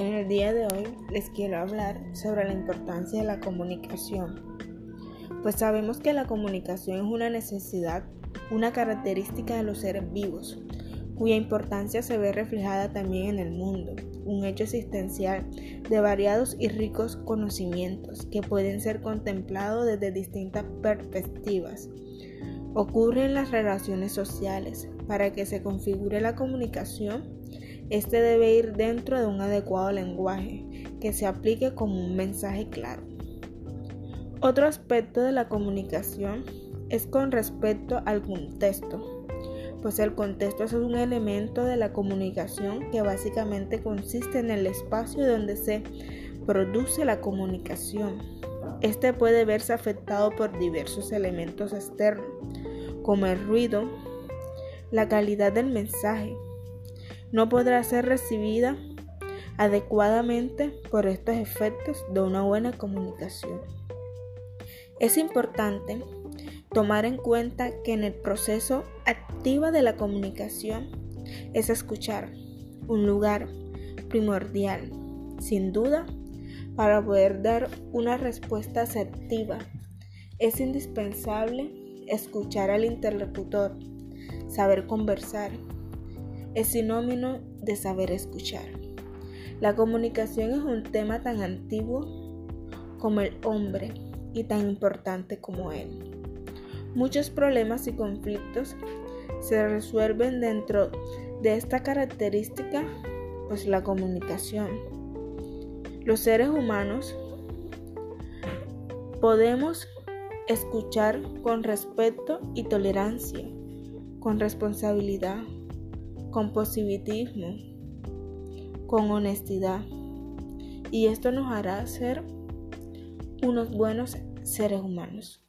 día de hoy les quiero hablar sobre la importancia de la comunicación. Pues sabemos que la comunicación es una necesidad, una característica de los seres vivos, cuya importancia se ve reflejada también en el mundo, un hecho existencial de variados y ricos conocimientos que pueden ser contemplados desde distintas perspectivas. Ocurre en las relaciones sociales. Para que se configure la comunicación, este debe ir dentro de un adecuado lenguaje que se aplique como un mensaje claro. Otro aspecto de la comunicación es con respecto al contexto, pues el contexto es un elemento de la comunicación que básicamente consiste en el espacio donde se produce la comunicación. Este puede verse afectado por diversos elementos externos, como el ruido, la calidad del mensaje, no podrá ser recibida adecuadamente por estos efectos de una buena comunicación. Es importante tomar en cuenta que en el proceso activo de la comunicación es escuchar un lugar primordial, sin duda, para poder dar una respuesta asertiva. Es indispensable escuchar al interlocutor, saber conversar, es sinónimo de saber escuchar. La comunicación es un tema tan antiguo como el hombre y tan importante como él. Muchos problemas y conflictos se resuelven dentro de esta característica, pues la comunicación. Los seres humanos podemos escuchar con respeto y tolerancia, con responsabilidad, con positivismo, con honestidad. Y esto nos hará ser unos buenos seres humanos.